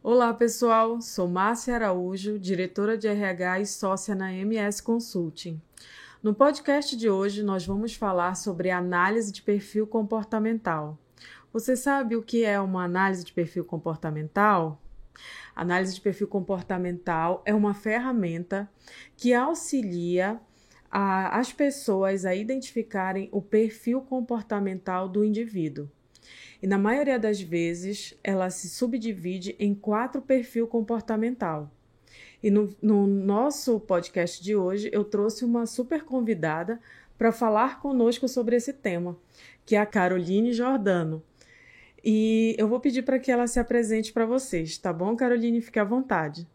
Olá, pessoal. Sou Márcia Araújo, diretora de RH e sócia na MS Consulting. No podcast de hoje, nós vamos falar sobre análise de perfil comportamental. Você sabe o que é uma análise de perfil comportamental? Análise de perfil comportamental é uma ferramenta que auxilia a, as pessoas a identificarem o perfil comportamental do indivíduo. E na maioria das vezes, ela se subdivide em quatro perfil comportamental. E no, no nosso podcast de hoje, eu trouxe uma super convidada para falar conosco sobre esse tema, que é a Caroline Jordano. E eu vou pedir para que ela se apresente para vocês, tá bom, Caroline? Fique à vontade.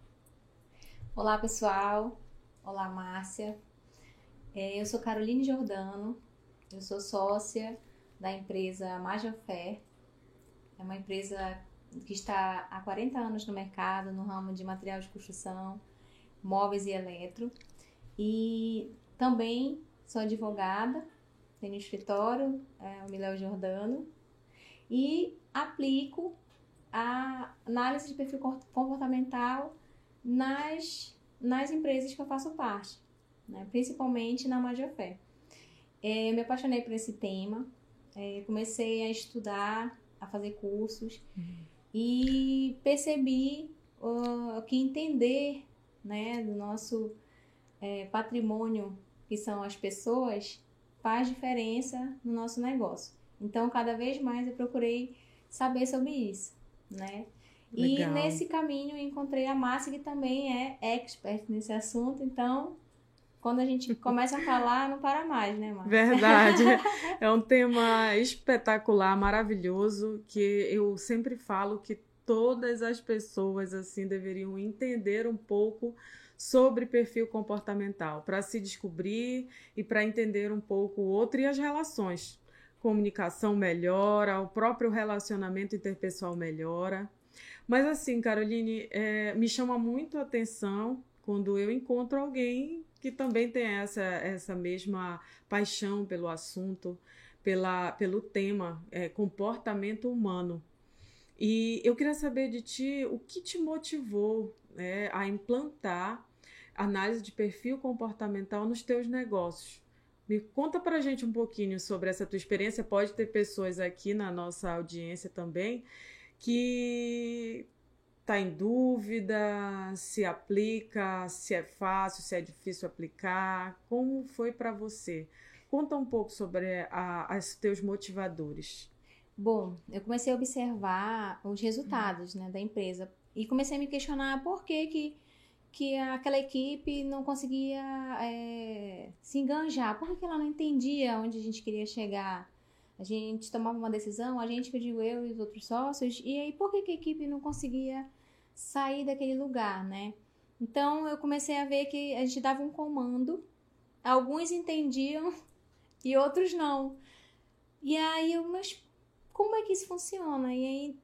Olá, pessoal. Olá, Márcia. É, eu sou Caroline Jordano, eu sou sócia da empresa Majofé. É uma empresa que está há 40 anos no mercado, no ramo de material de construção, móveis e eletro. E também sou advogada, tenho escritório, é, o Miléo Jordano, e aplico a análise de perfil comportamental nas, nas empresas que eu faço parte, né? principalmente na Majofé. É, eu me apaixonei por esse tema, é, comecei a estudar, a fazer cursos uhum. e percebi uh, que entender né, do nosso é, patrimônio, que são as pessoas, faz diferença no nosso negócio. Então, cada vez mais eu procurei saber sobre isso, né? Legal. E nesse caminho encontrei a Márcia, que também é expert nesse assunto, então quando a gente começa a falar, não para mais, né, Márcia? Verdade. é um tema espetacular, maravilhoso, que eu sempre falo que todas as pessoas assim deveriam entender um pouco sobre perfil comportamental, para se descobrir e para entender um pouco o outro e as relações comunicação melhora, o próprio relacionamento interpessoal melhora. Mas assim, Caroline, é, me chama muito a atenção quando eu encontro alguém que também tem essa, essa mesma paixão pelo assunto, pela, pelo tema é, comportamento humano. E eu queria saber de ti o que te motivou né, a implantar análise de perfil comportamental nos teus negócios. Me conta pra gente um pouquinho sobre essa tua experiência. Pode ter pessoas aqui na nossa audiência também que está em dúvida se aplica, se é fácil, se é difícil aplicar. Como foi para você? Conta um pouco sobre os teus motivadores. Bom, eu comecei a observar os resultados né, da empresa e comecei a me questionar por que, que que aquela equipe não conseguia é, se enganjar. Por que ela não entendia onde a gente queria chegar? A gente tomava uma decisão, a gente, que eu digo eu e os outros sócios, e aí por que, que a equipe não conseguia sair daquele lugar, né? Então eu comecei a ver que a gente dava um comando, alguns entendiam e outros não. E aí eu, mas como é que isso funciona? E aí,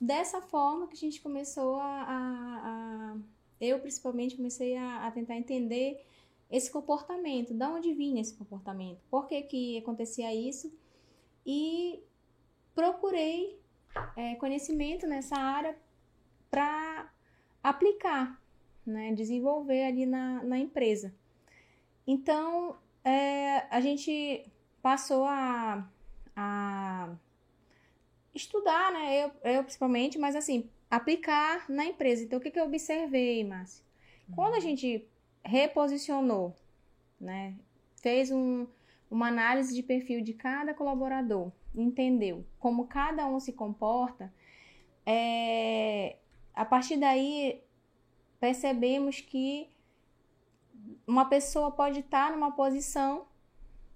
dessa forma que a gente começou a, a, a eu principalmente comecei a, a tentar entender esse comportamento, da onde vinha esse comportamento, por que, que acontecia isso e procurei é, conhecimento nessa área para aplicar, né, desenvolver ali na, na empresa. Então, é, a gente passou a, a estudar, né, eu, eu principalmente, mas assim, aplicar na empresa. Então, o que, que eu observei, Márcia? Quando a uhum. gente reposicionou, né, fez um, uma análise de perfil de cada colaborador, entendeu como cada um se comporta, é, a partir daí percebemos que uma pessoa pode estar numa posição,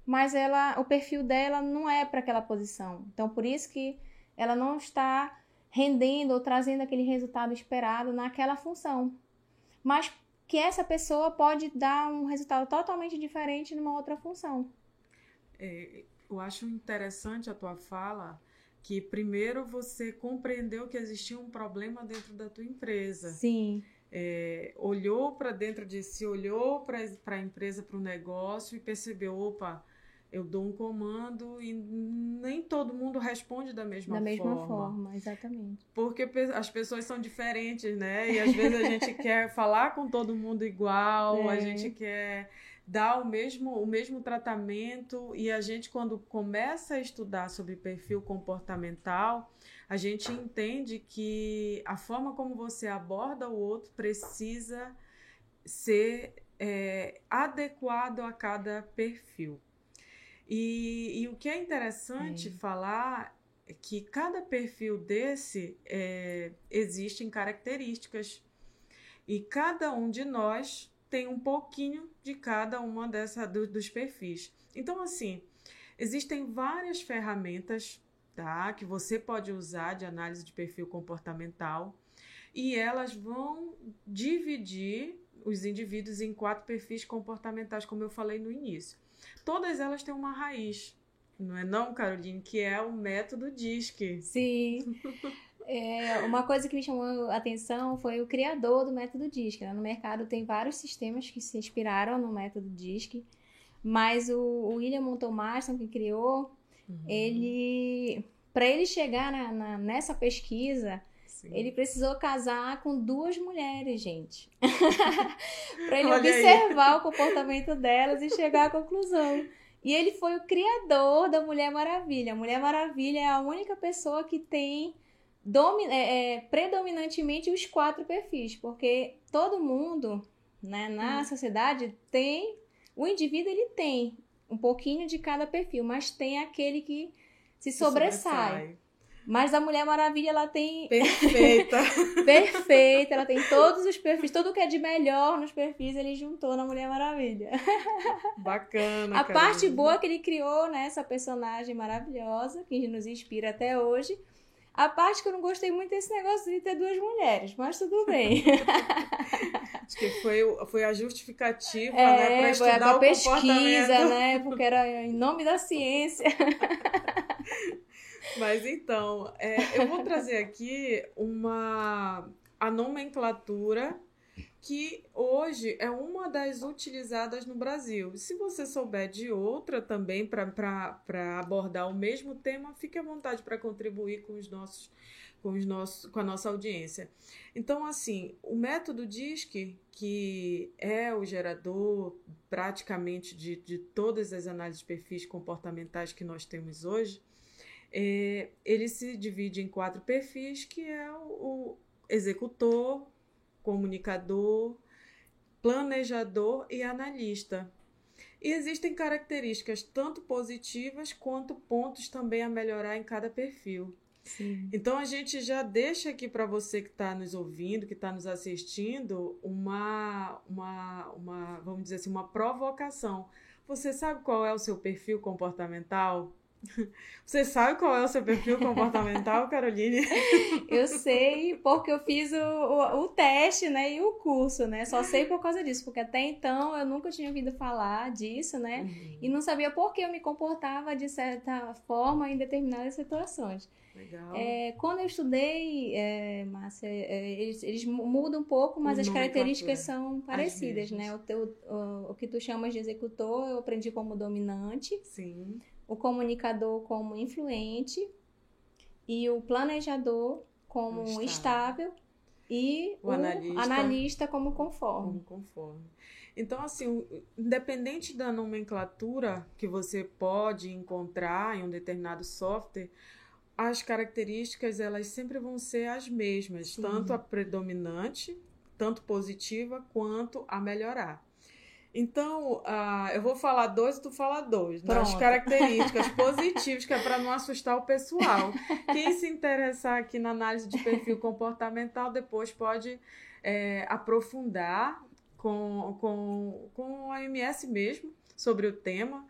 mas ela, o perfil dela não é para aquela posição. Então, por isso que ela não está rendendo ou trazendo aquele resultado esperado naquela função. Mas que essa pessoa pode dar um resultado totalmente diferente numa outra função. É, eu acho interessante a tua fala que primeiro você compreendeu que existia um problema dentro da tua empresa. Sim. É, olhou para dentro de si, olhou para a empresa, para o negócio e percebeu, opa, Eu dou um comando e nem todo mundo responde da mesma forma. Da mesma forma, forma, exatamente. Porque as pessoas são diferentes, né? E às vezes a gente quer falar com todo mundo igual, é. a gente quer dar o mesmo, o mesmo tratamento. E a gente quando começa a estudar sobre perfil comportamental, a gente entende que a forma como você aborda o outro precisa ser é, adequado a cada perfil. E, e o que é interessante falar é que cada perfil desse é, existem características. E cada um de nós tem um pouquinho de cada uma dessa, do, dos perfis. Então, assim, existem várias ferramentas tá, que você pode usar de análise de perfil comportamental e elas vão dividir os indivíduos em quatro perfis comportamentais, como eu falei no início todas elas têm uma raiz, não é não, Caroline? Que é o método DISC. Sim. É, uma coisa que me chamou a atenção foi o criador do método DISC. Né? No mercado tem vários sistemas que se inspiraram no método DISC, mas o, o William Marston, que criou, uhum. ele para ele chegar na, na, nessa pesquisa, Sim. ele precisou casar com duas mulheres, gente. para ele Olha observar aí. o comportamento delas e chegar à conclusão. E ele foi o criador da Mulher Maravilha. A Mulher Maravilha é a única pessoa que tem é, é, predominantemente os quatro perfis, porque todo mundo né, na hum. sociedade tem. O indivíduo ele tem um pouquinho de cada perfil, mas tem aquele que se sobressai. sobressai. Mas a Mulher Maravilha, ela tem. Perfeita! Perfeita, ela tem todos os perfis, tudo que é de melhor nos perfis ele juntou na Mulher Maravilha. Bacana. A parte boa que ele criou, né? Essa personagem maravilhosa, que nos inspira até hoje. A parte que eu não gostei muito é esse negócio de ter duas mulheres, mas tudo bem. Acho que foi, foi a justificativa, é, né? Pra estudar foi a, pesquisa, né? Porque era em nome da ciência. Mas então, é, eu vou trazer aqui uma a nomenclatura que hoje é uma das utilizadas no Brasil. Se você souber de outra também para abordar o mesmo tema, fique à vontade para contribuir com os nossos com, os nossos, com a nossa audiência. Então, assim, o método DISC, que é o gerador praticamente de, de todas as análises de perfis comportamentais que nós temos hoje, é, ele se divide em quatro perfis, que é o, o executor, comunicador, planejador e analista. E existem características tanto positivas quanto pontos também a melhorar em cada perfil. Sim. Então a gente já deixa aqui para você que está nos ouvindo, que está nos assistindo, uma, uma, uma, vamos dizer assim, uma provocação. Você sabe qual é o seu perfil comportamental? Você sabe qual é o seu perfil comportamental, Caroline? Eu sei porque eu fiz o, o, o, teste, né, e o curso, né? Só sei por causa disso, porque até então eu nunca tinha ouvido falar disso, né? Uhum. E não sabia por que eu me comportava de certa forma em determinadas situações. Legal. É, quando eu estudei, é, Márcia, é, eles, eles, mudam um pouco, mas o as características são parecidas, né? O, teu, o, o que tu chamas de executor, eu aprendi como dominante. Sim o comunicador como influente e o planejador como estável, estável e o, o analista, analista, como conforme. Como conforme. Então, assim, independente da nomenclatura que você pode encontrar em um determinado software, as características elas sempre vão ser as mesmas, Sim. tanto a predominante, tanto positiva, quanto a melhorar. Então, uh, eu vou falar dois e tu fala dois. Das características positivas, que é para não assustar o pessoal. Quem se interessar aqui na análise de perfil comportamental, depois pode é, aprofundar com, com, com a MS mesmo sobre o tema.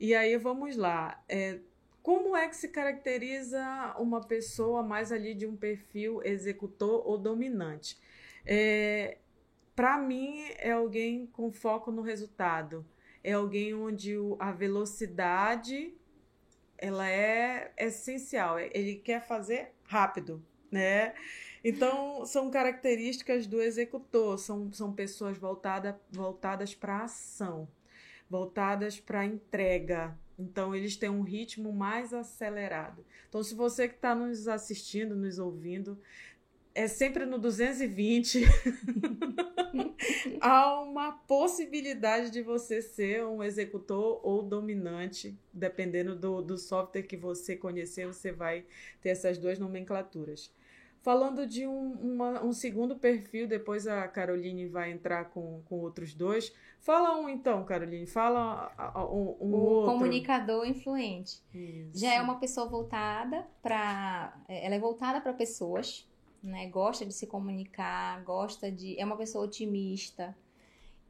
E aí vamos lá. É, como é que se caracteriza uma pessoa mais ali de um perfil executor ou dominante? É, para mim, é alguém com foco no resultado. É alguém onde a velocidade ela é essencial. Ele quer fazer rápido, né? Então, são características do executor, são, são pessoas voltada, voltadas para ação, voltadas para entrega, Então, eles têm um ritmo mais acelerado. Então, se você que está nos assistindo, nos ouvindo, é sempre no 220. Há uma possibilidade de você ser um executor ou dominante, dependendo do, do software que você conhecer, você vai ter essas duas nomenclaturas. Falando de um, uma, um segundo perfil, depois a Caroline vai entrar com, com outros dois. Fala um então, Caroline. Fala um, um o outro. comunicador influente. Isso. Já é uma pessoa voltada para. Ela é voltada para pessoas, né? Gosta de se comunicar, gosta de. É uma pessoa otimista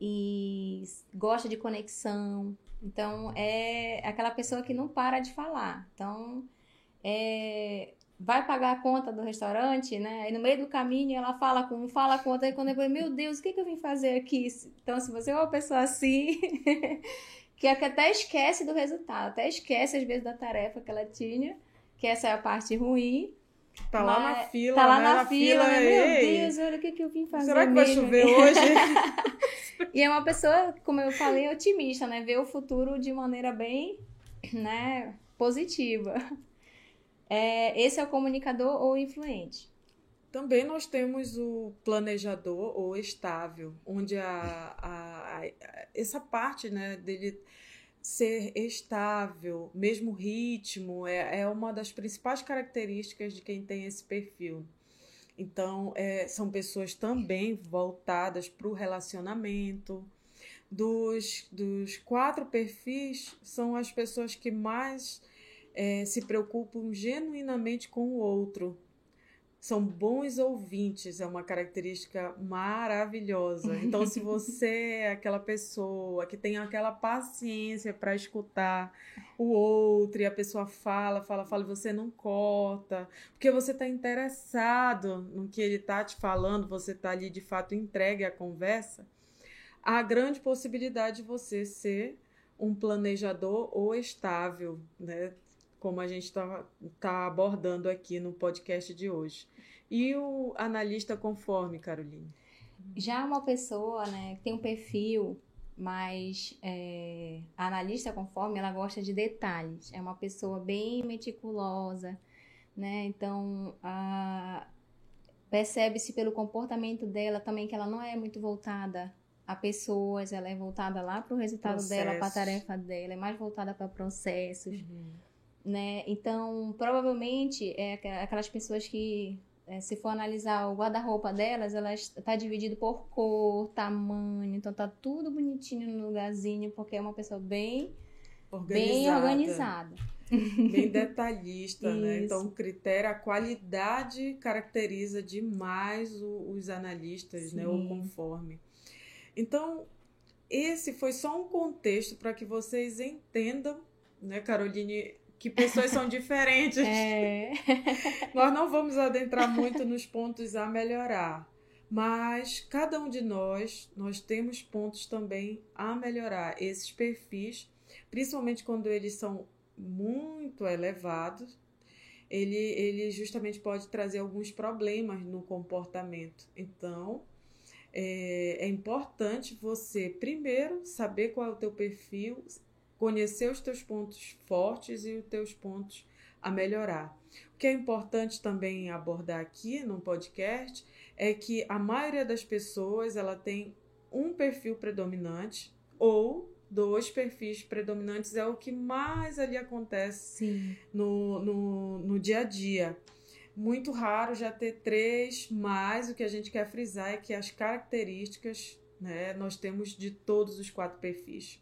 e gosta de conexão. Então, é aquela pessoa que não para de falar. Então, é, vai pagar a conta do restaurante, né? Aí no meio do caminho ela fala com um, fala com outro, aí quando eu meu Deus, o que, que eu vim fazer aqui? Então, se você é uma pessoa assim, que até esquece do resultado, até esquece às vezes da tarefa que ela tinha, que essa é a parte ruim. Tá lá na fila, Tá lá né? na, fila, fila né? Meu Deus, olha o que, que eu vim fazer. Será que vai mesmo chover hoje? E é uma pessoa, como eu falei, otimista, né? Vê o futuro de maneira bem, né, positiva. É, esse é o comunicador ou influente. Também nós temos o planejador ou estável, onde a, a, a- essa parte né, dele ser estável, mesmo ritmo, é, é uma das principais características de quem tem esse perfil. Então, é, são pessoas também voltadas para o relacionamento. Dos, dos quatro perfis, são as pessoas que mais é, se preocupam genuinamente com o outro. São bons ouvintes, é uma característica maravilhosa. Então, se você é aquela pessoa que tem aquela paciência para escutar o outro e a pessoa fala, fala, fala e você não corta, porque você está interessado no que ele está te falando, você está ali de fato entregue à conversa, há grande possibilidade de você ser um planejador ou estável, né? Como a gente está tá abordando aqui no podcast de hoje. E o analista conforme, Caroline? Já uma pessoa, né, que tem um perfil mais é, analista conforme, ela gosta de detalhes. É uma pessoa bem meticulosa, né? Então, a- percebe-se pelo comportamento dela também que ela não é muito voltada a pessoas, ela é voltada lá para o resultado dela, para a Processos. tarefa dela, é mais voltada para processos né? Então, provavelmente, é aqu- aquelas pessoas que, é, se for analisar o guarda-roupa delas, ela está dividido por cor, tamanho, então tá tudo bonitinho no lugarzinho, porque é uma pessoa bem, bem organizada. bem detalhista, né? Então, o critério, a qualidade caracteriza demais o- os analistas, né? O Sim. conforme. Então, esse foi só um contexto para que vocês entendam, né, Caroline, que pessoas são diferentes. É, Nós não vamos adentrar muito nos pontos a melhorar, mas cada um de nós, nós temos pontos também a melhorar. Esses perfis, principalmente quando eles são muito elevados, ele, ele justamente pode trazer alguns problemas no comportamento. Então, é, é importante você, primeiro, saber qual é o teu perfil, conhecer os teus pontos fortes e os teus pontos a melhorar. O que é importante também abordar aqui no podcast é que a maioria das pessoas ela tem um perfil predominante ou dois perfis predominantes é o que mais ali acontece no, no, no dia a dia. Muito raro já ter três, mas o que a gente quer frisar é que as características né, nós temos de todos os quatro perfis.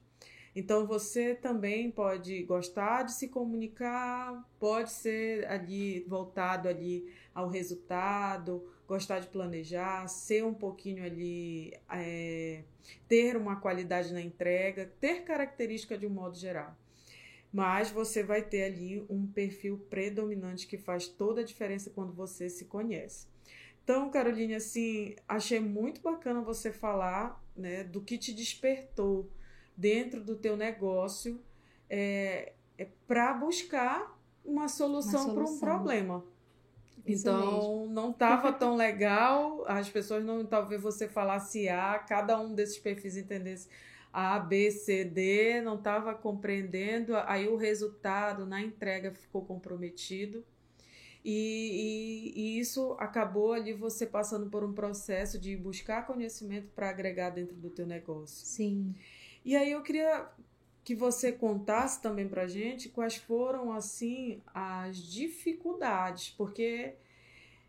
Então você também pode gostar de se comunicar, pode ser ali voltado ali ao resultado, gostar de planejar, ser um pouquinho ali, é, ter uma qualidade na entrega, ter característica de um modo geral. Mas você vai ter ali um perfil predominante que faz toda a diferença quando você se conhece. Então, Caroline, assim, achei muito bacana você falar né, do que te despertou dentro do teu negócio é, é para buscar uma solução para um problema. Isso Então, não estava tão legal, as pessoas não, talvez você falasse A, cada um desses perfis entendesse, A, B, C, D, não estava compreendendo, aí o resultado na entrega ficou comprometido. E, e, e, isso acabou ali você passando por um processo de buscar conhecimento para agregar dentro do teu negócio. Sim. E aí eu queria que você contasse também para gente quais foram assim as dificuldades, porque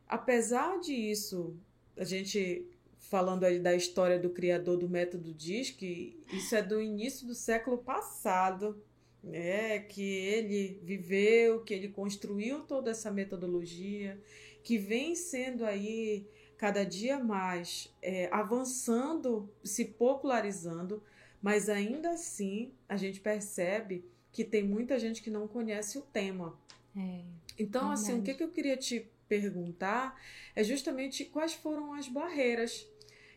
apesar disso, a gente falando aí da história do criador do método DISC, isso é do início do século passado né, que ele viveu, que ele construiu toda essa metodologia, que vem sendo aí cada dia mais é, avançando, se popularizando, mas ainda assim a gente percebe que tem muita gente que não conhece o tema. É, então, assim, o que, que eu queria te perguntar é justamente quais foram as barreiras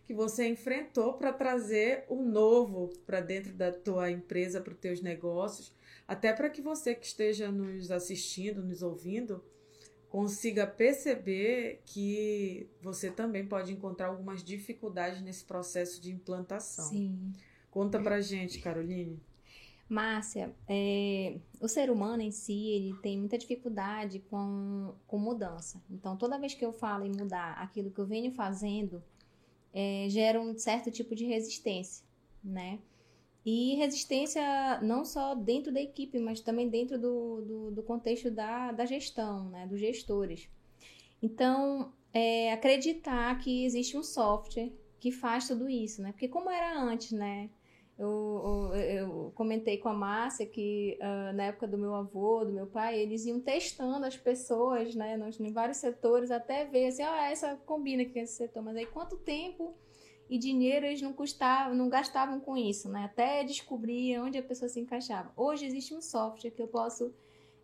que você enfrentou para trazer o novo para dentro da tua empresa, para os teus negócios, até para que você que esteja nos assistindo, nos ouvindo, consiga perceber que você também pode encontrar algumas dificuldades nesse processo de implantação. Sim. Conta pra gente, Caroline. Márcia, é, o ser humano em si, ele tem muita dificuldade com, com mudança. Então, toda vez que eu falo em mudar aquilo que eu venho fazendo, é, gera um certo tipo de resistência, né? E resistência não só dentro da equipe, mas também dentro do, do, do contexto da, da gestão, né? Dos gestores. Então, é, acreditar que existe um software que faz tudo isso, né? Porque como era antes, né? Eu, eu, eu, comentei com a Márcia que uh, na época do meu avô, do meu pai, eles iam testando as pessoas, né, nos, em vários setores, até ver assim, ah, essa combina com esse setor, mas aí quanto tempo e dinheiro eles não custavam, não gastavam com isso, né, até descobrir onde a pessoa se encaixava. Hoje existe um software que eu posso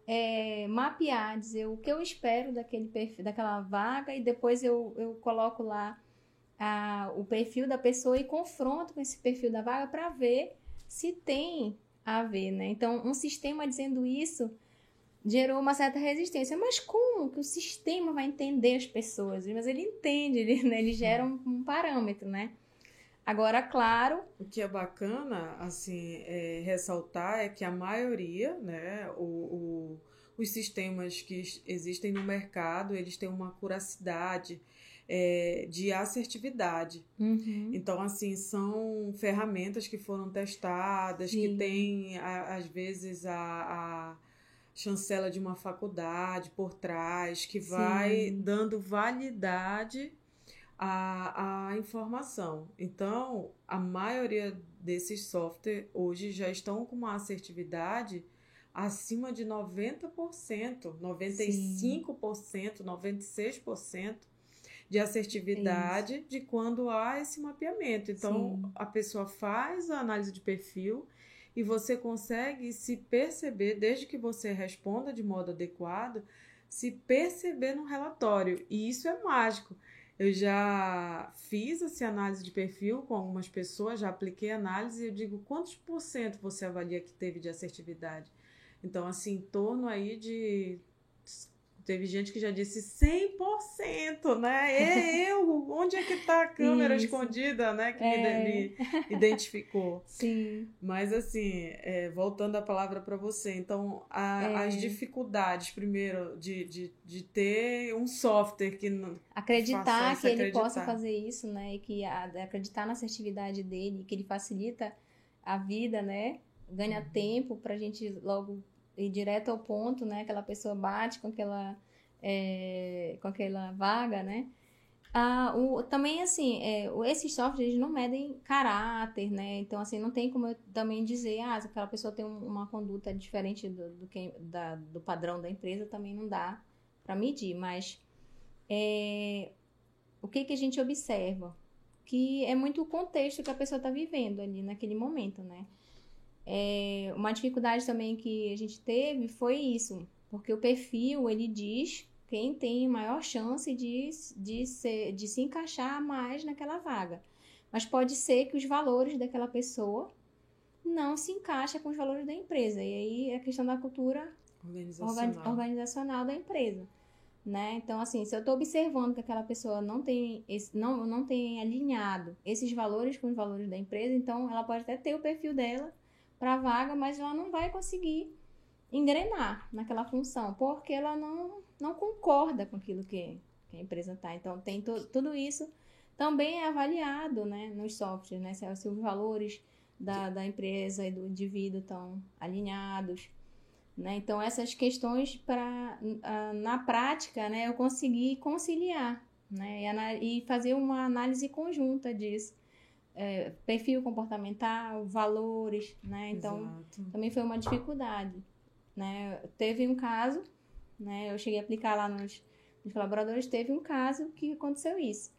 é, mapear, dizer o que eu espero daquele perfil, daquela vaga e depois eu, eu coloco lá a, o perfil da pessoa e confronto com esse perfil da vaga para ver se tem a ver, né? Então, um sistema dizendo isso gerou uma certa resistência. Mas como que o sistema vai entender as pessoas? Mas ele entende, ele, né? ele gera um, um parâmetro, né? Agora, claro. O que é bacana, assim, é, ressaltar é que a maioria, né, o, o, os sistemas que existem no mercado, eles têm uma curacidade, é, de assertividade. Uhum. Então, assim, são ferramentas que foram testadas, Sim. que tem, a, às vezes, a, a, chancela de uma faculdade por trás, que vai Sim. dando validade à, à informação. Então, a maioria desses softwares hoje já estão com uma assertividade acima de 90%, 95%, Sim. 96% de assertividade Isso. de quando há esse mapeamento. Então, Sim. a pessoa faz a análise de perfil e você consegue se perceber, desde que você responda de modo adequado, se perceber no relatório. E isso é mágico. Eu já fiz essa análise de perfil com algumas pessoas, já apliquei análise e eu digo quantos por cento você avalia que teve de assertividade. Então, assim, em torno aí de Teve gente que já disse 100%, né? É eu, onde é que tá a câmera Isso. escondida, né? Que é. me, me, identificou. Sim. Mas assim, é, voltando a palavra para você, então a, é. as dificuldades, primeiro, de, de, de ter um software que não. Acreditar que ele possa fazer isso, né? E que a, acreditar na assertividade dele, que ele facilita a vida, né? Ganha uhum. tempo pra gente logo ir direto ao ponto, né? Aquela pessoa bate com aquela, é, com aquela vaga, né? Ah, o, também, assim, é, esses softwares não medem caráter, né? Então, assim, não tem como eu também dizer, ah, se aquela pessoa tem uma conduta diferente do, do, que, da, do padrão da empresa, também não dá para medir. Mas é, o que, que a gente observa? Que é muito o contexto que a pessoa está vivendo ali naquele momento, né? É, uma dificuldade também que a gente teve foi isso, porque o perfil ele diz quem tem maior chance de, de, ser, de se encaixar mais naquela vaga. Mas pode ser que os valores daquela pessoa não se encaixem com os valores da empresa. E aí é a questão da cultura organizacional, organizacional da empresa. Né? Então, assim, se eu estou observando que aquela pessoa não tem, esse, não, não tem alinhado esses valores com os valores da empresa, então ela pode até ter o perfil dela para a vaga, mas ela não vai conseguir engrenar naquela função, porque ela não, não concorda com aquilo que, que a empresa está. Então, tem to, tudo isso também é avaliado né, nos softwares, né? Se, se os valores da, da empresa e do indivíduo estão alinhados. Né? Então, essas questões, para na prática, né, eu consegui conciliar né? e, e fazer uma análise conjunta disso. É, perfil comportamental, valores, né? Então, Exato. também foi uma dificuldade, né? Teve um caso, né? Eu cheguei a aplicar lá nos, nos colaboradores, teve um caso que aconteceu isso.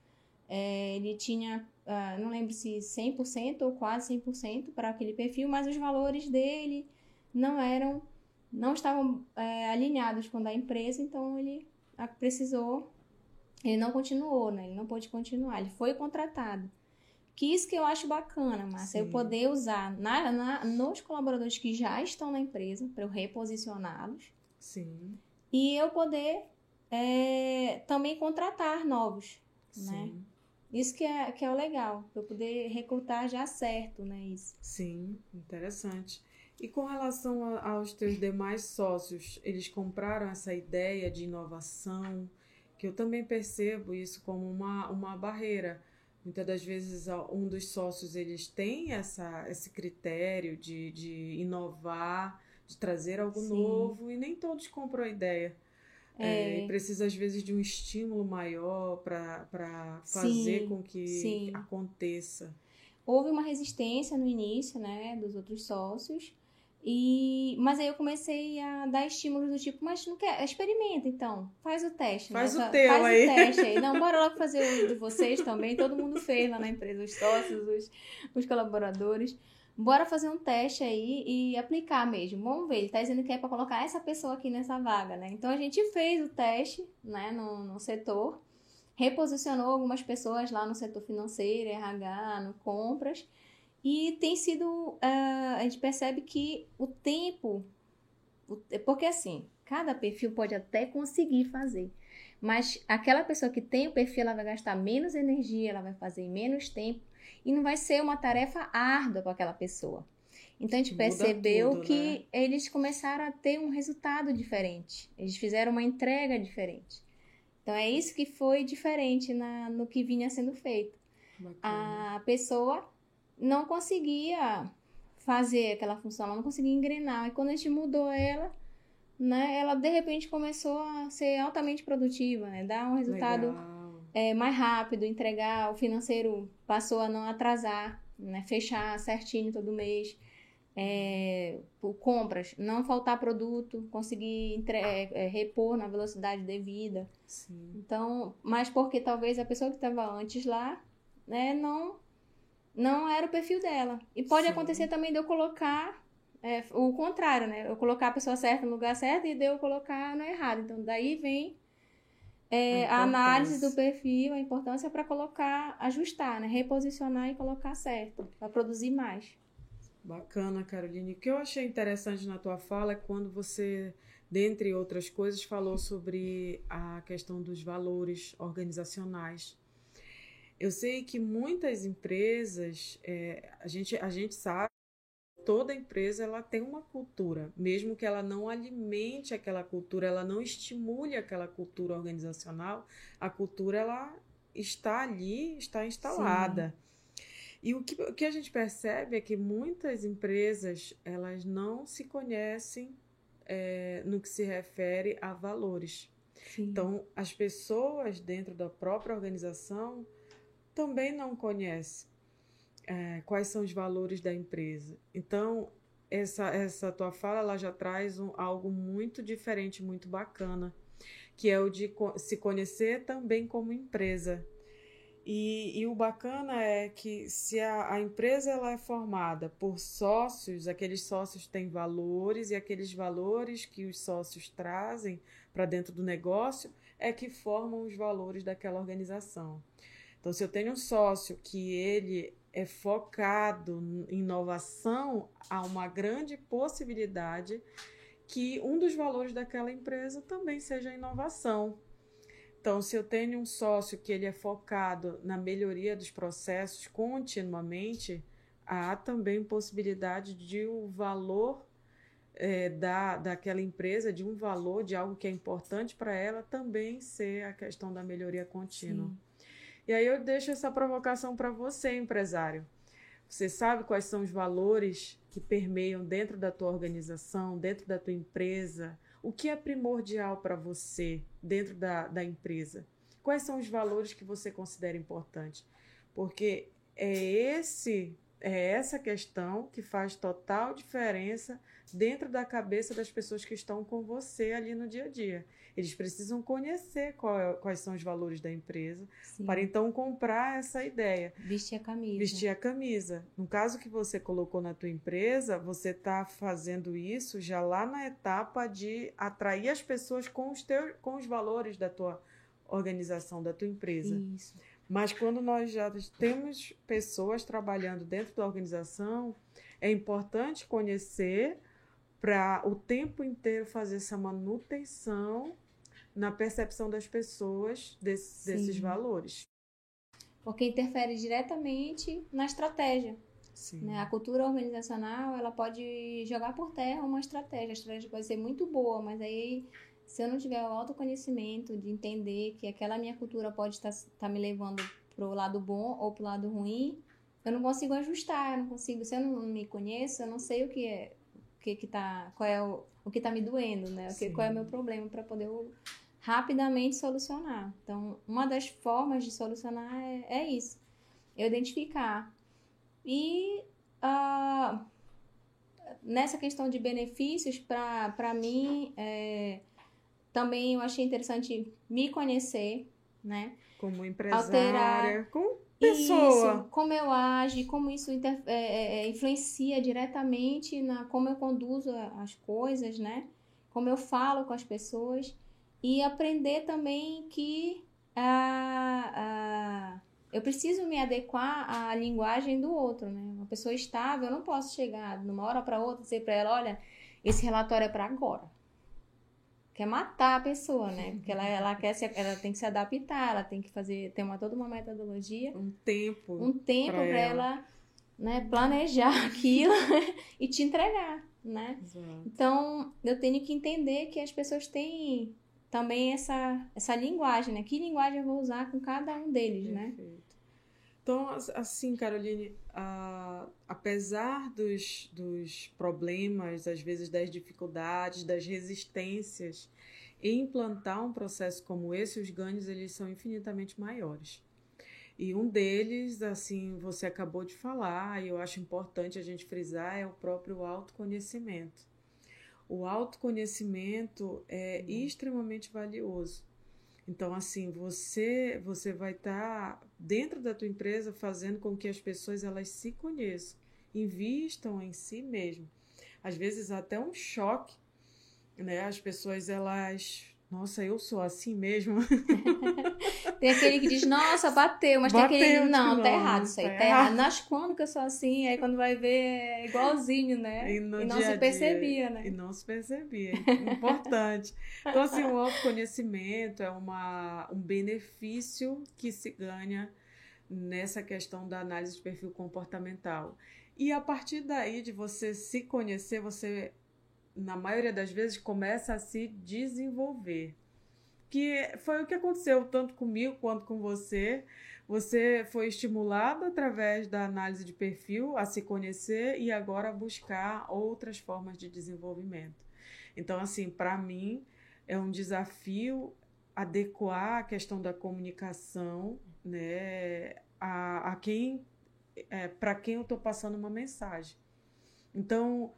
É, ele tinha, uh, não lembro se 100% ou quase 100% para aquele perfil, mas os valores dele não eram, não estavam é, alinhados com o da empresa, então ele precisou, ele não continuou, né? Ele não pôde continuar, ele foi contratado. Que isso que eu acho bacana, Márcia, eu poder usar na, na, nos colaboradores que já estão na empresa, para eu reposicioná-los. Sim. E eu poder é, também contratar novos, né? Sim. né? Isso que é, que é o legal, para eu poder recrutar já certo, né? Isso. Sim, interessante. E com relação a, aos teus demais sócios, eles compraram essa ideia de inovação, que eu também percebo isso como uma, uma barreira. Muitas das vezes um dos sócios eles tem essa, esse critério de, de inovar, de trazer algo Sim. novo, e nem todos compram a ideia. É. É, precisa, às vezes, de um estímulo maior para fazer sim, com que sim. aconteça. Houve uma resistência no início, né, dos outros sócios, e, mas aí eu comecei a dar estímulos do tipo, mas não quer, experimenta então, faz o teste. Faz né? o teu faz aí. O teste aí. Não, bora logo fazer o de vocês também, todo mundo fez lá na empresa, os sócios, os, os colaboradores bora fazer um teste aí e aplicar mesmo. Vamos ver, ele tá dizendo que é para colocar essa pessoa aqui nessa vaga, né? Então a gente fez o teste, né, no, no setor, reposicionou algumas pessoas lá no setor financeiro, RH, no compras, e tem sido, uh, a gente percebe que o tempo, porque assim, cada perfil pode até conseguir fazer, mas aquela pessoa que tem o perfil, ela vai gastar menos energia, ela vai fazer em menos tempo, e não vai ser uma tarefa árdua para aquela pessoa. Então a gente Muda percebeu tudo, que né? eles começaram a ter um resultado diferente. Eles fizeram uma entrega diferente. Então é isso que foi diferente na, no que vinha sendo feito. Bacana. A pessoa não conseguia fazer aquela função, ela não conseguia engrenar. E quando a gente mudou ela, né, ela de repente começou a ser altamente produtiva, né, dar um resultado é, mais rápido, entregar, o financeiro passou a não atrasar, né? fechar certinho todo mês. É, compras, não faltar produto, conseguir entre, é, repor na velocidade devida. Sim. Então, mas porque talvez a pessoa que estava antes lá, né, não não era o perfil dela. E pode Sim. acontecer também de eu colocar é, o contrário, né? Eu colocar a pessoa certa no lugar certo e de eu colocar no errado. Então, daí vem é, a, a análise do perfil, a importância para colocar, ajustar, né? reposicionar e colocar certo, para produzir mais. Bacana, Caroline. O que eu achei interessante na tua fala é quando você, dentre outras coisas, falou sobre a questão dos valores organizacionais. Eu sei que muitas empresas, é, a, gente, a gente sabe toda empresa ela tem uma cultura, mesmo que ela não alimente aquela cultura, ela não estimule aquela cultura organizacional, a cultura ela está ali, está instalada. Sim. E o que, o que a gente percebe é que muitas empresas elas não se conhecem é, no que se refere a valores. Sim. Então, as pessoas dentro da própria organização também não conhecem é, quais são os valores da empresa. Então, essa, essa tua fala ela já traz um, algo muito diferente, muito bacana, que é o de se conhecer também como empresa. E, e o bacana é que se a, a, empresa ela é formada por sócios, aqueles sócios têm valores e aqueles valores que os sócios trazem para dentro do negócio é que formam os valores daquela organização. Então, se eu tenho um sócio que ele é focado em inovação, há uma grande possibilidade que um dos valores daquela empresa também seja inovação. Então, se eu tenho um sócio que ele é focado na melhoria dos processos continuamente, há também possibilidade de o valor é, da, daquela empresa, de um valor, de algo que é importante para ela, também ser a questão da melhoria contínua. Sim. E aí eu deixo essa provocação para você, empresário. Você sabe quais são os valores que permeiam dentro da tua organização, dentro da tua empresa? O que é primordial para você dentro da, da empresa? Quais são os valores que você considera importantes? Porque é esse é essa questão que faz total diferença dentro da cabeça das pessoas que estão com você ali no dia a dia. Eles precisam conhecer é, quais são os valores da empresa Sim. para então comprar essa ideia. Vestir a camisa. Vestir a camisa. No caso que você colocou na tua empresa, você está fazendo isso já lá na etapa de atrair as pessoas com os, teus, com os valores da tua organização, da tua empresa. Isso. Mas quando nós já temos pessoas trabalhando dentro da organização, é importante conhecer para o tempo inteiro fazer essa manutenção na percepção das pessoas desse, desses valores. Porque interfere diretamente na estratégia. Né? A cultura organizacional ela pode jogar por terra uma estratégia. A estratégia pode ser muito boa, mas aí se eu não tiver o autoconhecimento de entender que aquela minha cultura pode estar tá me levando para o lado bom ou para o lado ruim, eu não consigo ajustar, eu não consigo. Se eu não me conheço, eu não sei o que é, o que que tá, qual é o, o que está me doendo, né? O que, qual é o meu problema para poder rapidamente solucionar. Então, uma das formas de solucionar é, é isso, eu identificar e uh, nessa questão de benefícios, para mim, é, também eu achei interessante me conhecer, né? Como empresária, Alterar como pessoa. Isso, como eu ajo, como isso inter, é, é, é, influencia diretamente na como eu conduzo as coisas, né? Como eu falo com as pessoas. E aprender também que ah, ah, eu preciso me adequar à linguagem do outro, né? Uma pessoa estável, eu não posso chegar de uma hora para outra e dizer para ela, olha, esse relatório é para agora quer matar a pessoa, né? Porque ela, ela quer se, ela tem que se adaptar, ela tem que fazer, tem uma toda uma metodologia, um tempo, um tempo para ela. ela, né, planejar aquilo e te entregar, né? Exato. Então, eu tenho que entender que as pessoas têm também essa essa linguagem, né? Que linguagem eu vou usar com cada um deles, né? Perfeito. né? Então, assim, Caroline, uh, apesar dos, dos problemas, às vezes das dificuldades, das resistências, em implantar um processo como esse, os ganhos eles são infinitamente maiores. E um deles, assim, você acabou de falar, e eu acho importante a gente frisar, é o próprio autoconhecimento. O autoconhecimento é uhum. extremamente valioso. Então, assim, você você vai estar tá dentro da tua empresa fazendo com que as pessoas elas se conheçam, invistam em si mesmo. Às vezes até um choque, né? As pessoas elas nossa, eu sou assim mesmo. tem aquele que diz, nossa, bateu, mas bateu, tem aquele não, tá errado isso aí, tá, tá errado. Nas quando que eu sou assim, aí quando vai ver é igualzinho, né? E, e não se percebia, né? E não se percebia, importante. Então, assim, o autoconhecimento é uma, um benefício que se ganha nessa questão da análise de perfil comportamental. E a partir daí de você se conhecer, você na maioria das vezes, começa a se desenvolver. Que foi o que aconteceu tanto comigo quanto com você. Você foi estimulado através da análise de perfil a se conhecer e agora buscar outras formas de desenvolvimento. Então, assim, para mim é um desafio adequar a questão da comunicação, né, a, a quem, é, para quem eu estou passando uma mensagem. Então,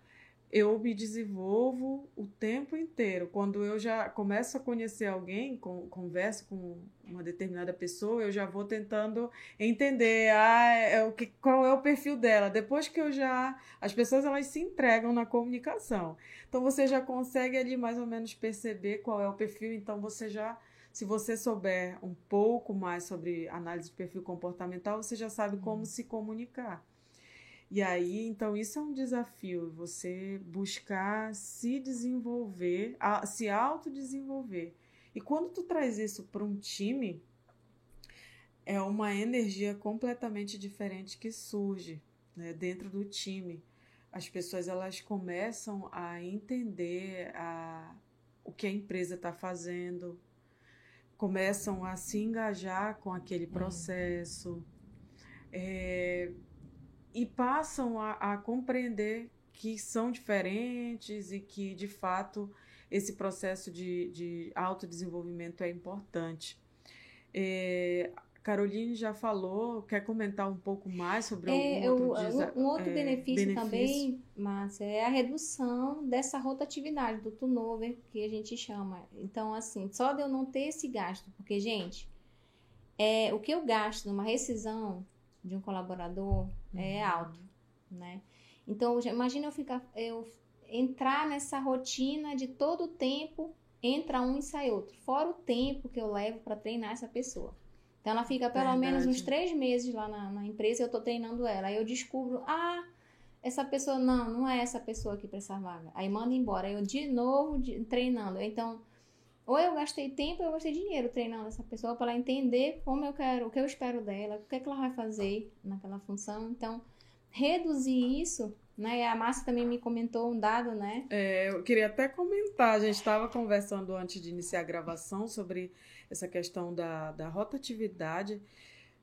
eu me desenvolvo o tempo inteiro. Quando eu já começo a conhecer alguém, com, converso com uma determinada pessoa, eu já vou tentando entender ah, é o que, qual é o perfil dela. Depois que eu já. As pessoas elas se entregam na comunicação. Então você já consegue ali mais ou menos perceber qual é o perfil. Então você já. Se você souber um pouco mais sobre análise de perfil comportamental, você já sabe como uhum. se comunicar. E aí, então, isso é um desafio, você buscar se desenvolver, se autodesenvolver E quando tu traz isso para um time, é uma energia completamente diferente que surge né, dentro do time. As pessoas elas começam a entender a, o que a empresa está fazendo, começam a se engajar com aquele hum. processo é, e passam a, a compreender que são diferentes e que, de fato, esse processo de, de autodesenvolvimento é importante. É, Caroline já falou, quer comentar um pouco mais sobre é, algum outro, um, um outro é, benefício, benefício, também, Márcia, é a redução dessa rotatividade do turnover que a gente chama. Então, assim, só de eu não ter esse gasto, porque, gente, é, o que eu gasto numa rescisão de um colaborador é uhum. alto, né? Então, imagina eu ficar, eu entrar nessa rotina de todo o tempo entra um e sai outro, fora o tempo que eu levo para treinar essa pessoa. Então ela fica pelo Verdade. menos uns três meses lá na, na empresa e eu estou treinando ela. Aí eu descubro, ah, essa pessoa, não, não é essa pessoa aqui para essa vaga. Aí manda embora. Eu de novo de, treinando. Então, ou eu gastei tempo eu gastei dinheiro treinando essa pessoa para ela entender como eu quero, o que eu espero dela, o que, é que ela vai fazer naquela função. Então, reduzir isso né? E a Márcia também me comentou um dado, né? É, eu queria até comentar, a gente estava conversando antes de iniciar a gravação sobre essa questão da, da rotatividade.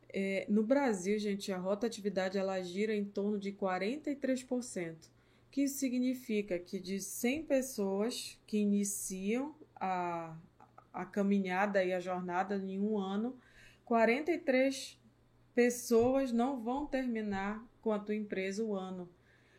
É, no Brasil, gente, a rotatividade ela gira em torno de 43%, que significa que de 100 pessoas que iniciam a, a caminhada e a jornada em um ano, 43 pessoas não vão terminar com a tua empresa o ano.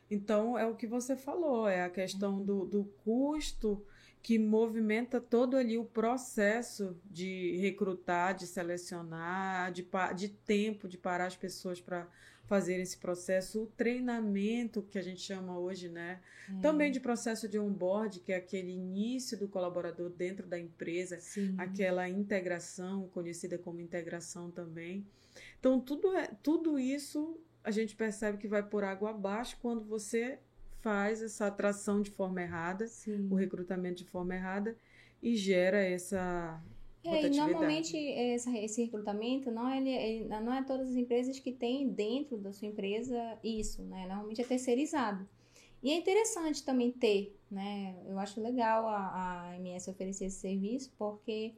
Então, é o que você falou, é a questão do, do custo que movimenta todo ali o processo de recrutar, de selecionar, de, de tempo de parar as pessoas para fazer esse processo, o treinamento que a gente chama hoje, né? Também de processo de onboard, que é aquele início do colaborador dentro da empresa, Sim. aquela integração, conhecida como integração também. Então, tudo, é, tudo isso a gente percebe que vai por água abaixo quando você faz essa atração de forma errada, Sim. o recrutamento de forma errada e gera essa é, e normalmente esse, esse recrutamento não, ele, ele, não é todas as empresas que têm dentro da sua empresa isso, né? Normalmente é terceirizado. E é interessante também ter, né? Eu acho legal a, a MS oferecer esse serviço, porque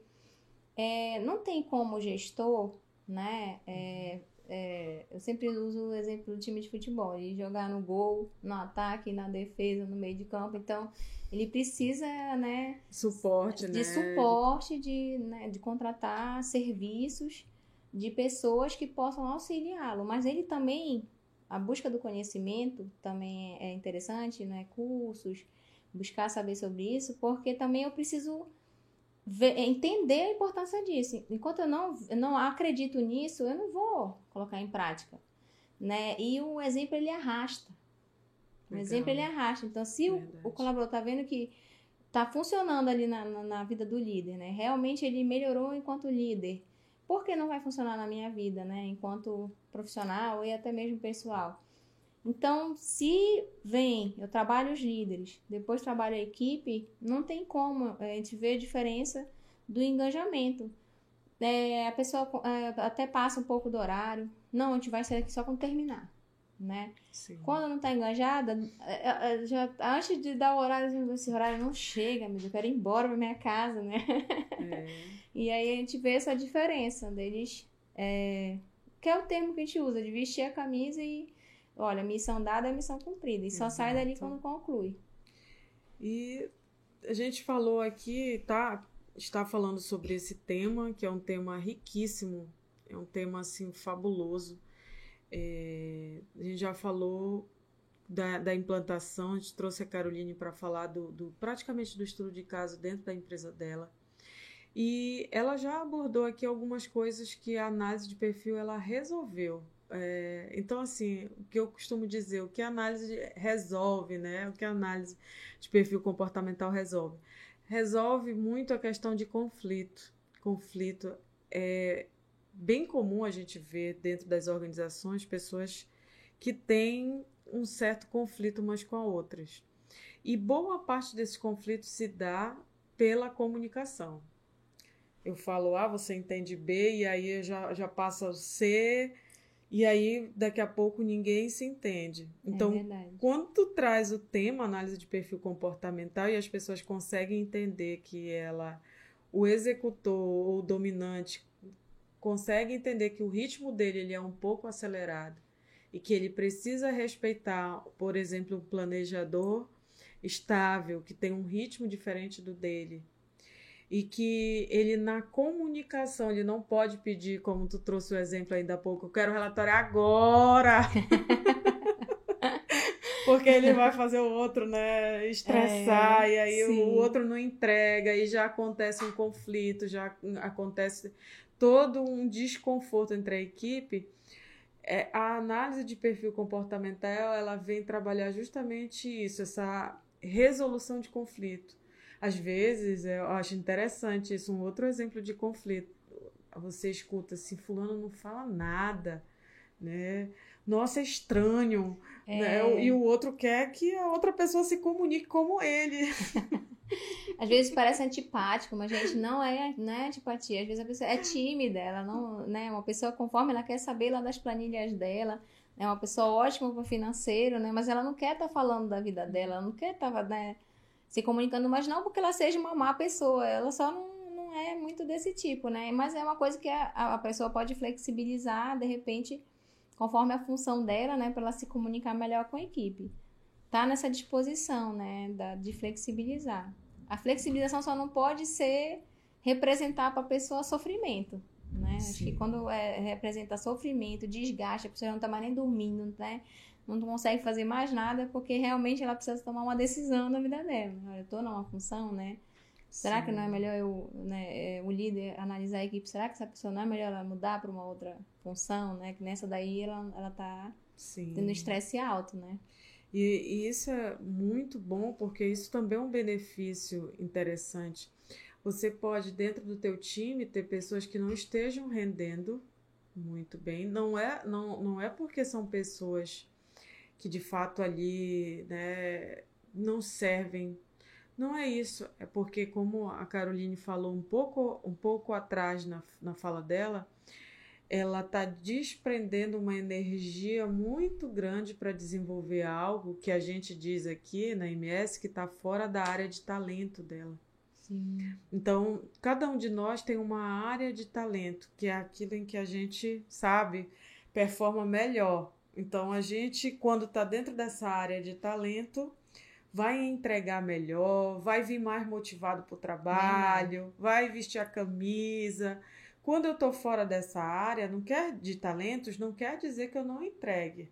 é, não tem como gestor, né? É, é, eu sempre uso o exemplo do time de futebol, de jogar no gol, no ataque, na defesa, no meio de campo. Então, ele precisa, né? Suporte, de né? suporte, de, né, de contratar serviços de pessoas que possam auxiliá-lo. Mas ele também, a busca do conhecimento também é interessante, né? Cursos, buscar saber sobre isso, porque também eu preciso entender a importância disso. Enquanto eu não, não acredito nisso, eu não vou colocar em prática. Né? E o exemplo ele arrasta. O Legal. exemplo ele arrasta. Então, se o, o, colaborador está vendo que está funcionando ali na, na, na, vida do líder, né? Realmente ele melhorou enquanto líder. Por que não vai funcionar na minha vida, né? Enquanto profissional e até mesmo pessoal. Então, se vem, eu trabalho os líderes, depois trabalho a equipe, não tem como a gente ver a diferença do engajamento. É, a pessoa é, até passa um pouco do horário. Não, a gente vai sair aqui só quando terminar. Né? Sim. Quando não está engajada, é, é, já, antes de dar o horário, esse horário não chega, mas eu quero ir embora para minha casa, né? É. e aí a gente vê essa diferença deles, é, que é o termo que a gente usa, de vestir a camisa e olha, missão dada é missão cumprida. E só Exato. sai dali quando conclui. E a gente falou aqui, tá? Está falando sobre esse tema, que é um tema riquíssimo, é um tema assim fabuloso. É, a gente já falou da, da, implantação, a gente trouxe a Caroline para falar do, do, praticamente do estudo de caso dentro da empresa dela. E ela já abordou aqui algumas coisas que a análise de perfil ela resolveu é, então, assim, o que eu costumo dizer, o que a análise resolve, né? O que a análise de perfil comportamental resolve? Resolve muito a questão de conflito. Conflito é bem comum a gente ver dentro das organizações pessoas que têm um certo conflito umas com as outras. E boa parte desse conflito se dá pela comunicação. Eu falo A, você entende B, e aí já, já passa o C, e aí daqui a pouco ninguém se entende. Então, é quando tu traz o tema análise de perfil comportamental e as pessoas conseguem entender que ela, o executor ou o dominante, consegue entender que o ritmo dele ele é um pouco acelerado e que ele precisa respeitar, por exemplo, um planejador estável, que tem um ritmo diferente do dele. E que ele, na comunicação, ele não pode pedir, como tu trouxe o exemplo ainda há pouco, eu quero o relatório agora! Porque ele vai fazer o outro, né, estressar, é, e aí sim. o outro não entrega, e já acontece um conflito, já acontece todo um desconforto entre a equipe é, a análise de perfil comportamental ela vem trabalhar justamente isso, essa resolução de conflito. Às vezes, eu acho interessante isso, um outro exemplo de conflito. Você escuta assim, fulano não fala nada, né? Nossa, é estranho. É. Né? E o outro quer que a outra pessoa se comunique como ele. Às vezes parece antipático, mas gente não é, não é antipatia. Às vezes a pessoa é tímida, ela não, né, uma pessoa conforme ela quer saber lá das planilhas dela, é uma pessoa ótima para o financeiro, né, mas ela não quer estar tá falando da vida dela, ela não quer estar, tá, né, se comunicando, mas não porque ela seja uma má pessoa, ela só não, não é muito desse tipo, né, mas é uma coisa que a, a pessoa pode flexibilizar, de repente, conforme a função dela, né, para ela se comunicar melhor com a equipe tá nessa disposição, né, da, de flexibilizar. A flexibilização só não pode ser representar para a pessoa sofrimento, né? Sim. Acho que quando é, representa sofrimento, desgaste, a pessoa não está mais nem dormindo, né? Não consegue fazer mais nada porque realmente ela precisa tomar uma decisão na vida dela. Eu estou numa função, né? Será Sim. que não é melhor eu, né, é, o líder analisar a equipe? Será que essa pessoa não é melhor ela mudar para uma outra função, né? Que nessa daí ela, ela tá Sim. tendo estresse alto, né? E, e, isso é muito bom porque isso também é um benefício interessante. Você pode, dentro do teu time, ter pessoas que não estejam rendendo muito bem. Não é, não, não é porque são pessoas que de fato ali né, não servem. Não é isso. É porque, como a Caroline falou um pouco, um pouco atrás na, na fala dela, ela está desprendendo uma energia muito grande para desenvolver algo que a gente diz aqui na MS que está fora da área de talento dela. Sim. Então, cada um de nós tem uma área de talento, que é aquilo em que a gente sabe, performa melhor. Então, a gente, quando está dentro dessa área de talento, vai entregar melhor, vai vir mais motivado para o trabalho, vai vestir a camisa quando eu estou fora dessa área, não quer de talentos, não quer dizer que eu não entregue,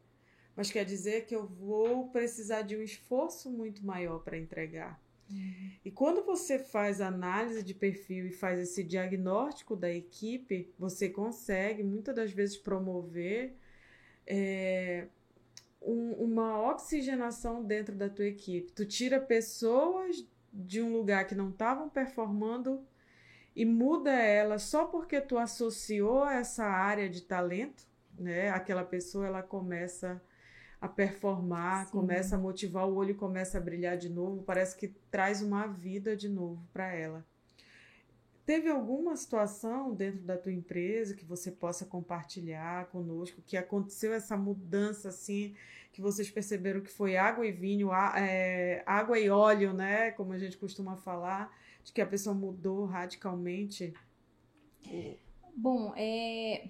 mas quer dizer que eu vou precisar de um esforço muito maior para entregar. Uhum. E quando você faz análise de perfil e faz esse diagnóstico da equipe, você consegue muitas das vezes promover é, um, uma oxigenação dentro da tua equipe. Tu tira pessoas de um lugar que não estavam performando e muda ela só porque tu associou essa área de talento, né? Aquela pessoa ela começa a performar, Sim. começa a motivar o olho, começa a brilhar de novo, parece que traz uma vida de novo para ela. Teve alguma situação dentro da tua empresa que você possa compartilhar conosco, que aconteceu essa mudança assim, que vocês perceberam que foi água e vinho, é, água e óleo, né? Como a gente costuma falar, de que a pessoa mudou radicalmente? Bom, é,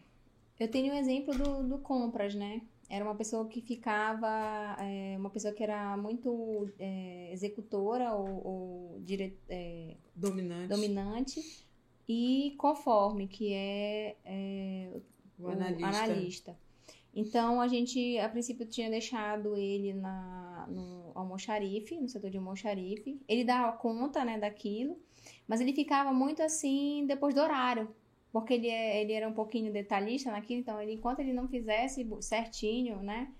eu tenho um exemplo do, do compras, né? Era uma pessoa que ficava, é, uma pessoa que era muito é, executora ou, ou dire, é, dominante. dominante e conforme, que é, é o, analista. o analista. Então, a gente, a princípio, tinha deixado ele na, no almoxarife, no setor de almoxarife. Ele dava conta, né, daquilo, mas ele ficava muito assim depois do horário, porque ele, é, ele era um pouquinho detalhista naquilo, então ele, enquanto ele não fizesse certinho, né,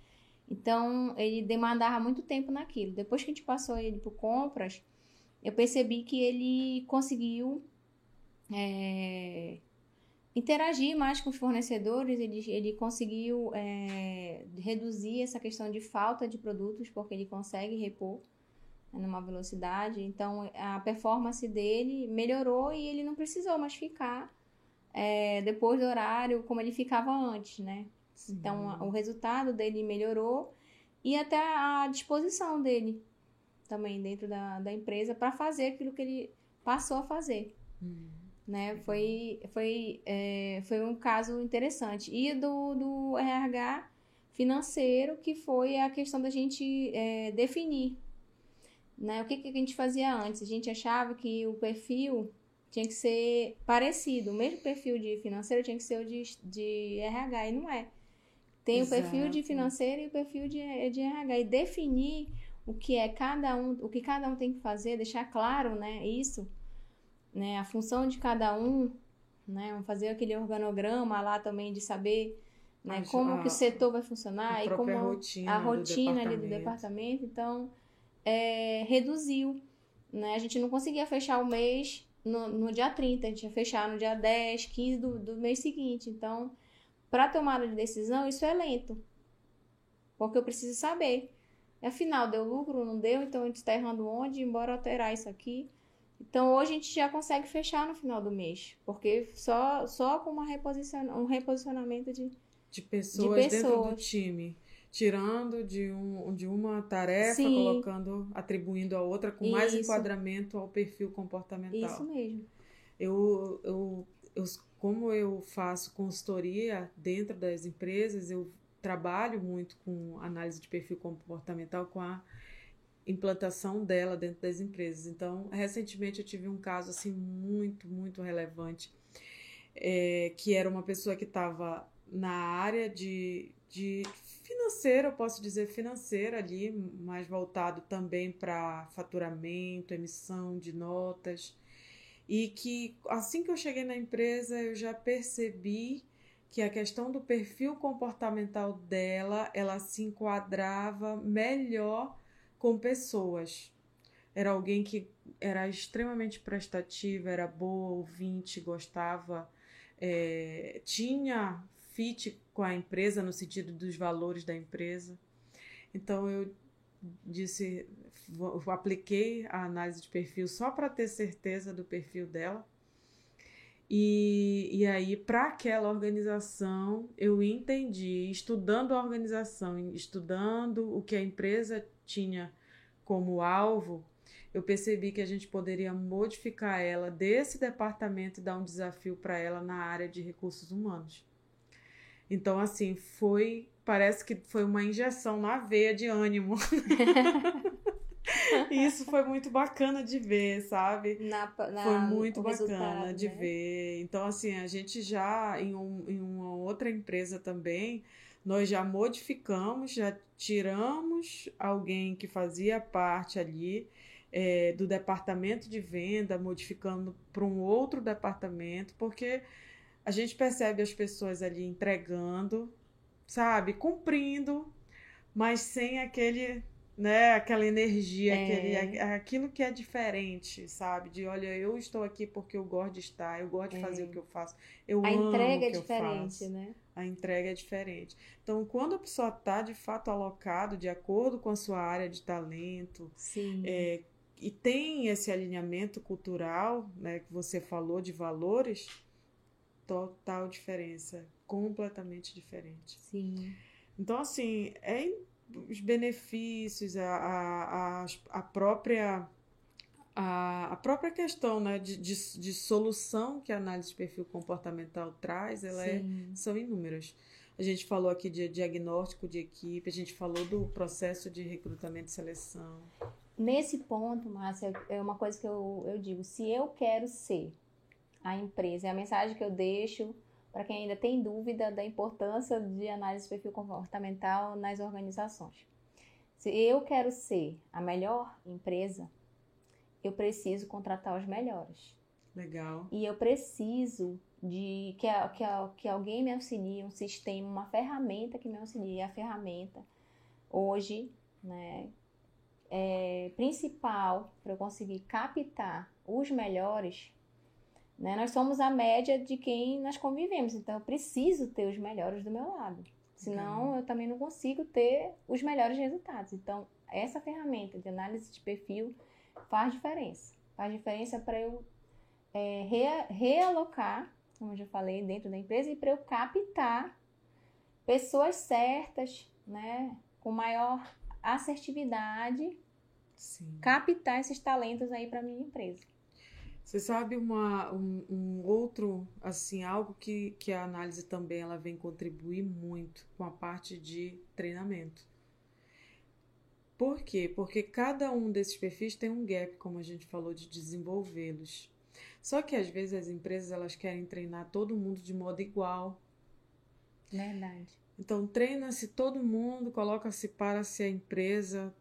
então ele demandava muito tempo naquilo. Depois que a gente passou ele por compras, eu percebi que ele conseguiu é, interagir mais com os fornecedores, ele, ele conseguiu é, reduzir essa questão de falta de produtos, porque ele consegue repor numa velocidade. Então, a performance dele melhorou e ele não precisou mais ficar é, depois do horário como ele ficava antes, né? Sim. Então, o resultado dele melhorou e até a disposição dele também dentro da, da empresa para fazer aquilo que ele passou a fazer. Hum. Né? Foi, foi, é, foi um caso interessante. E do, do RH financeiro, que foi a questão da gente é, definir né? O que, que a gente fazia antes? A gente achava que o perfil tinha que ser parecido. O mesmo perfil de financeiro tinha que ser o de, de RH, e não é. Tem Exato. o perfil de financeiro e o perfil de, de RH. E definir o que é cada um, o que cada um tem que fazer, deixar claro, né, isso, né, a função de cada um, né, fazer aquele organograma lá também de saber, né, como a, que o setor vai funcionar e como rotina a rotina ali do departamento. Então, é, reduziu. Né? A gente não conseguia fechar o mês no, no dia 30, a gente ia fechar no dia 10, 15 do, do mês seguinte. Então, para tomada de decisão, isso é lento. Porque eu preciso saber. Afinal, deu lucro, não deu? Então a gente está errando onde? Embora alterar isso aqui. Então hoje a gente já consegue fechar no final do mês. Porque só, só com uma reposicion, um reposicionamento de, de pessoas, de pessoas dentro do time tirando de, um, de uma tarefa, Sim. colocando, atribuindo a outra com Isso. mais enquadramento ao perfil comportamental. Isso mesmo. Eu, eu, eu, como eu faço consultoria dentro das empresas, eu trabalho muito com análise de perfil comportamental, com a implantação dela dentro das empresas. Então, recentemente eu tive um caso assim muito, muito relevante, é, que era uma pessoa que estava na área de, de financeira, eu posso dizer financeira ali, mais voltado também para faturamento, emissão de notas. E que assim que eu cheguei na empresa, eu já percebi que a questão do perfil comportamental dela, ela se enquadrava melhor com pessoas. Era alguém que era extremamente prestativa, era boa, ouvinte, gostava, é, tinha fit com a empresa no sentido dos valores da empresa. Então eu disse, apliquei a análise de perfil só para ter certeza do perfil dela. E, e aí, para aquela organização, eu entendi, estudando a organização, estudando o que a empresa tinha como alvo, eu percebi que a gente poderia modificar ela desse departamento e dar um desafio para ela na área de recursos humanos. Então, assim, foi. Parece que foi uma injeção na veia de ânimo. Isso foi muito bacana de ver, sabe? Na, na, foi muito bacana de né? ver. Então, assim, a gente já, em, um, em uma outra empresa também, nós já modificamos, já tiramos alguém que fazia parte ali é, do departamento de venda, modificando para um outro departamento, porque a gente percebe as pessoas ali entregando, sabe, cumprindo, mas sem aquele, né, aquela energia, é. aquele, aquilo que é diferente, sabe? De olha, eu estou aqui porque eu gosto de estar, eu gosto de fazer o é. que eu faço, eu a amo entrega o é que é diferente, eu faço. né? A entrega é diferente. Então, quando a pessoa está de fato alocado de acordo com a sua área de talento, é, e tem esse alinhamento cultural, né, que você falou de valores, total diferença, completamente diferente. Sim. Então, assim, é os benefícios, a, a, a, própria a, a própria questão né, de, de, de, solução que a análise de perfil comportamental traz, ela é, são inúmeras. A gente falou aqui de diagnóstico de equipe, a gente falou do processo de recrutamento e seleção. Nesse ponto, Márcia, é uma coisa que eu, eu digo: se eu quero ser a empresa. É a mensagem que eu deixo para quem ainda tem dúvida da importância de análise de perfil comportamental nas organizações. Se eu quero ser a melhor empresa, eu preciso contratar os melhores. Legal. E eu preciso de que, que, que alguém me auxilie, um sistema, uma ferramenta que me auxilie. A ferramenta hoje, né, é, principal para eu conseguir captar os melhores né? Nós somos a média de quem nós convivemos, então eu preciso ter os melhores do meu lado. Senão eu também não consigo ter os melhores resultados. Então, essa ferramenta de análise de perfil faz diferença. Faz diferença para eu é, rea, realocar, como eu já falei, dentro da empresa e para eu captar pessoas certas, né, com maior assertividade, Sim. captar esses talentos aí para minha empresa. Você sabe uma, um, um, outro, assim, algo que, que a análise também ela vem contribuir muito com a parte de treinamento. Por quê? Porque cada um desses perfis tem um gap, como a gente falou, de desenvolvê-los. Só que às vezes as empresas elas querem treinar todo mundo de modo igual. Verdade. Então treina-se todo mundo, coloca-se para-se a empresa,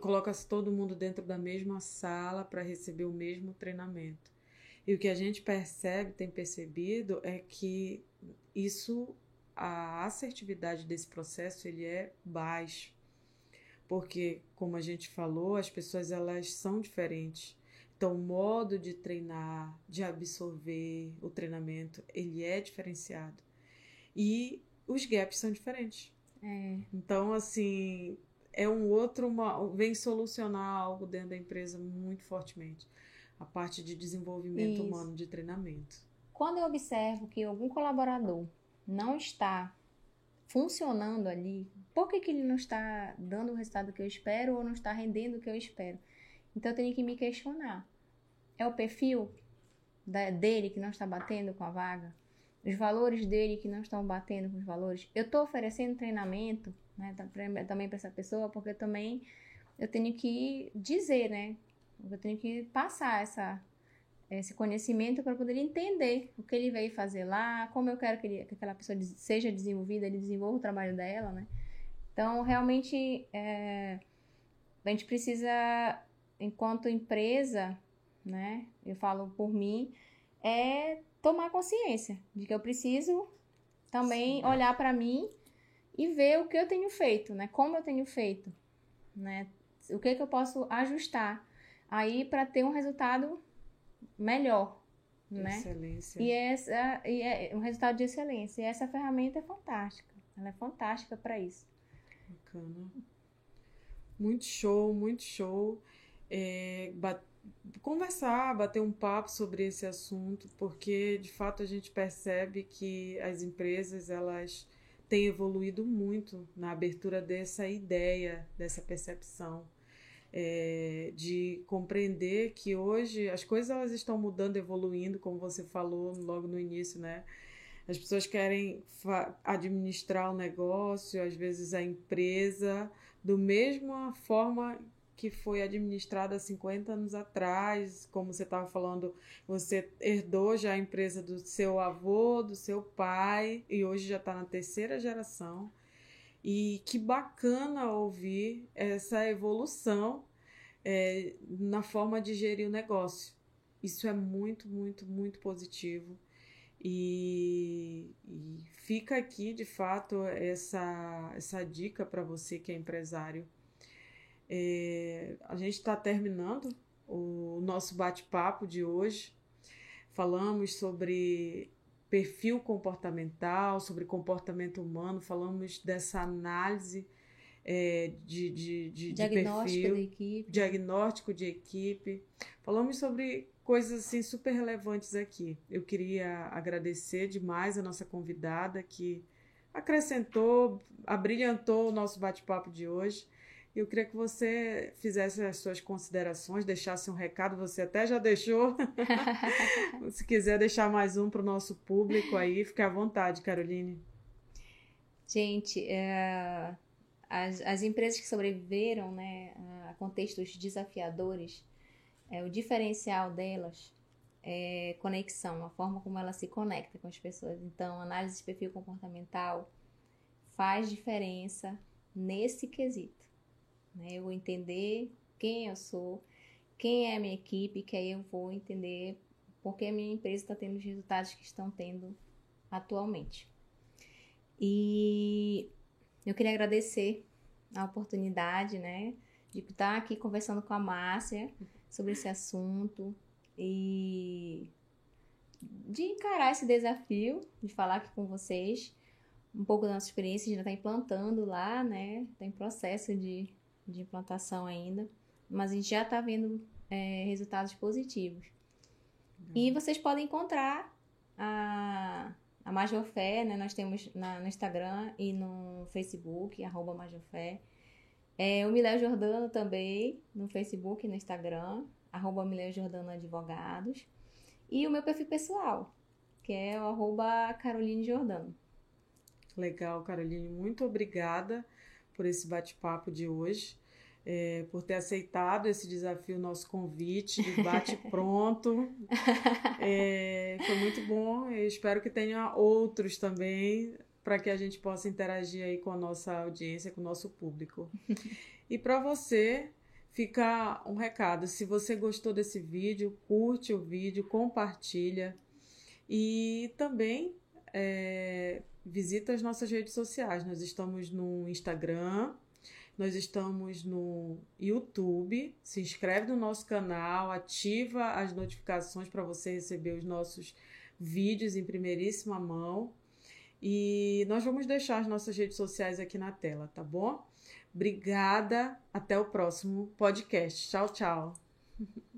coloca-se todo mundo dentro da mesma sala para receber o mesmo treinamento. E o que a gente percebe, tem percebido, é que isso, a assertividade desse processo, ele é baixo. Porque, como a gente falou, as pessoas elas são diferentes. Então, o modo de treinar, de absorver o treinamento, ele é diferenciado. E os gaps são diferentes. É. Então, assim, é um outro, uma, vem solucionar algo dentro da empresa muito fortemente. A parte de desenvolvimento Isso. humano, de treinamento. Quando eu observo que algum colaborador não está funcionando ali, por que, que ele não está dando o resultado que eu espero ou não está rendendo o que eu espero? Então eu tenho que me questionar. É o perfil da, dele que não está batendo com a vaga? Os valores dele que não estão batendo com os valores? Eu estou oferecendo treinamento né, também para essa pessoa, porque também eu tenho que dizer, né? Eu tenho que passar essa, esse conhecimento para poder entender o que ele veio fazer lá, como eu quero que, ele, que aquela pessoa seja desenvolvida, ele desenvolva o trabalho dela, né? Então, realmente, é, a gente precisa, enquanto empresa, né? Eu falo por mim, é tomar consciência de que eu preciso também Sim. olhar para mim e ver o que eu tenho feito, né? Como eu tenho feito, né? O que, que eu posso ajustar aí para ter um resultado melhor, né? Excelência. E essa e é um resultado de excelência. E essa ferramenta é fantástica. Ela é fantástica para isso. Bacana. Muito show, muito show. É, bat conversar, bater um papo sobre esse assunto, porque de fato a gente percebe que as empresas elas tem evoluído muito na abertura dessa ideia, dessa percepção. É, de compreender que hoje as coisas elas estão mudando, evoluindo, como você falou logo no início, né? As pessoas querem administrar o negócio, às vezes a empresa, do mesma forma que foi administrada há 50 anos atrás, como você estava falando, você herdou já a empresa do seu avô, do seu pai, e hoje já está na terceira geração. E que bacana ouvir essa evolução é, na forma de gerir o negócio. Isso é muito, muito, muito positivo. E, e fica aqui, de fato, essa, essa dica para você que é empresário é, a gente está terminando o nosso bate-papo de hoje. Falamos sobre perfil comportamental, sobre comportamento humano, falamos dessa análise é, de, de, de, diagnóstico de perfil, de equipe. diagnóstico de equipe. Falamos sobre coisas assim super relevantes aqui. Eu queria agradecer demais a nossa convidada que acrescentou, abrilhantou o nosso bate-papo de hoje. Eu queria que você fizesse as suas considerações, deixasse um recado, você até já deixou. Se quiser deixar mais um para o nosso público aí, fique à vontade, Caroline. Gente, é, as, as empresas que sobreviveram né, a contextos desafiadores, é, o diferencial delas é conexão, a forma como ela se conecta com as pessoas. Então, análise de perfil comportamental faz diferença nesse quesito né? Eu vou entender quem eu sou, quem é a minha equipe, que aí eu vou entender por que a minha empresa está tendo os resultados que estão tendo atualmente. E eu queria agradecer a oportunidade, né, de estar aqui conversando com a Márcia sobre esse assunto e de encarar esse desafio de falar aqui com vocês um pouco da nossa experiência, a gente já está implantando lá, né, está em processo de de implantação ainda, mas a gente já está vendo é, resultados positivos. Uhum. E vocês podem encontrar a, a Majofé, né? Nós temos na, no Instagram e no Facebook, arroba Majofé. É, o Miléo Jordano também, no Facebook e no Instagram, arroba Miléo Jordano Advogados. E o meu perfil pessoal, que é o arroba Caroline Jordano. Legal, Caroline. Muito obrigada por esse bate-papo de hoje é, por ter aceitado esse desafio, nosso convite de bate-pronto. é, foi muito bom. Eu espero que tenha outros também para que a gente possa interagir aí com a nossa audiência, com o nosso público. E para você, fica um recado. Se você gostou desse vídeo, curte o vídeo, compartilha e também é, visita as nossas redes sociais. Nós estamos no Instagram, nós estamos no YouTube. Se inscreve no nosso canal, ativa as notificações para você receber os nossos vídeos em primeiríssima mão. E nós vamos deixar as nossas redes sociais aqui na tela, tá bom? Obrigada. Até o próximo podcast. Tchau, tchau.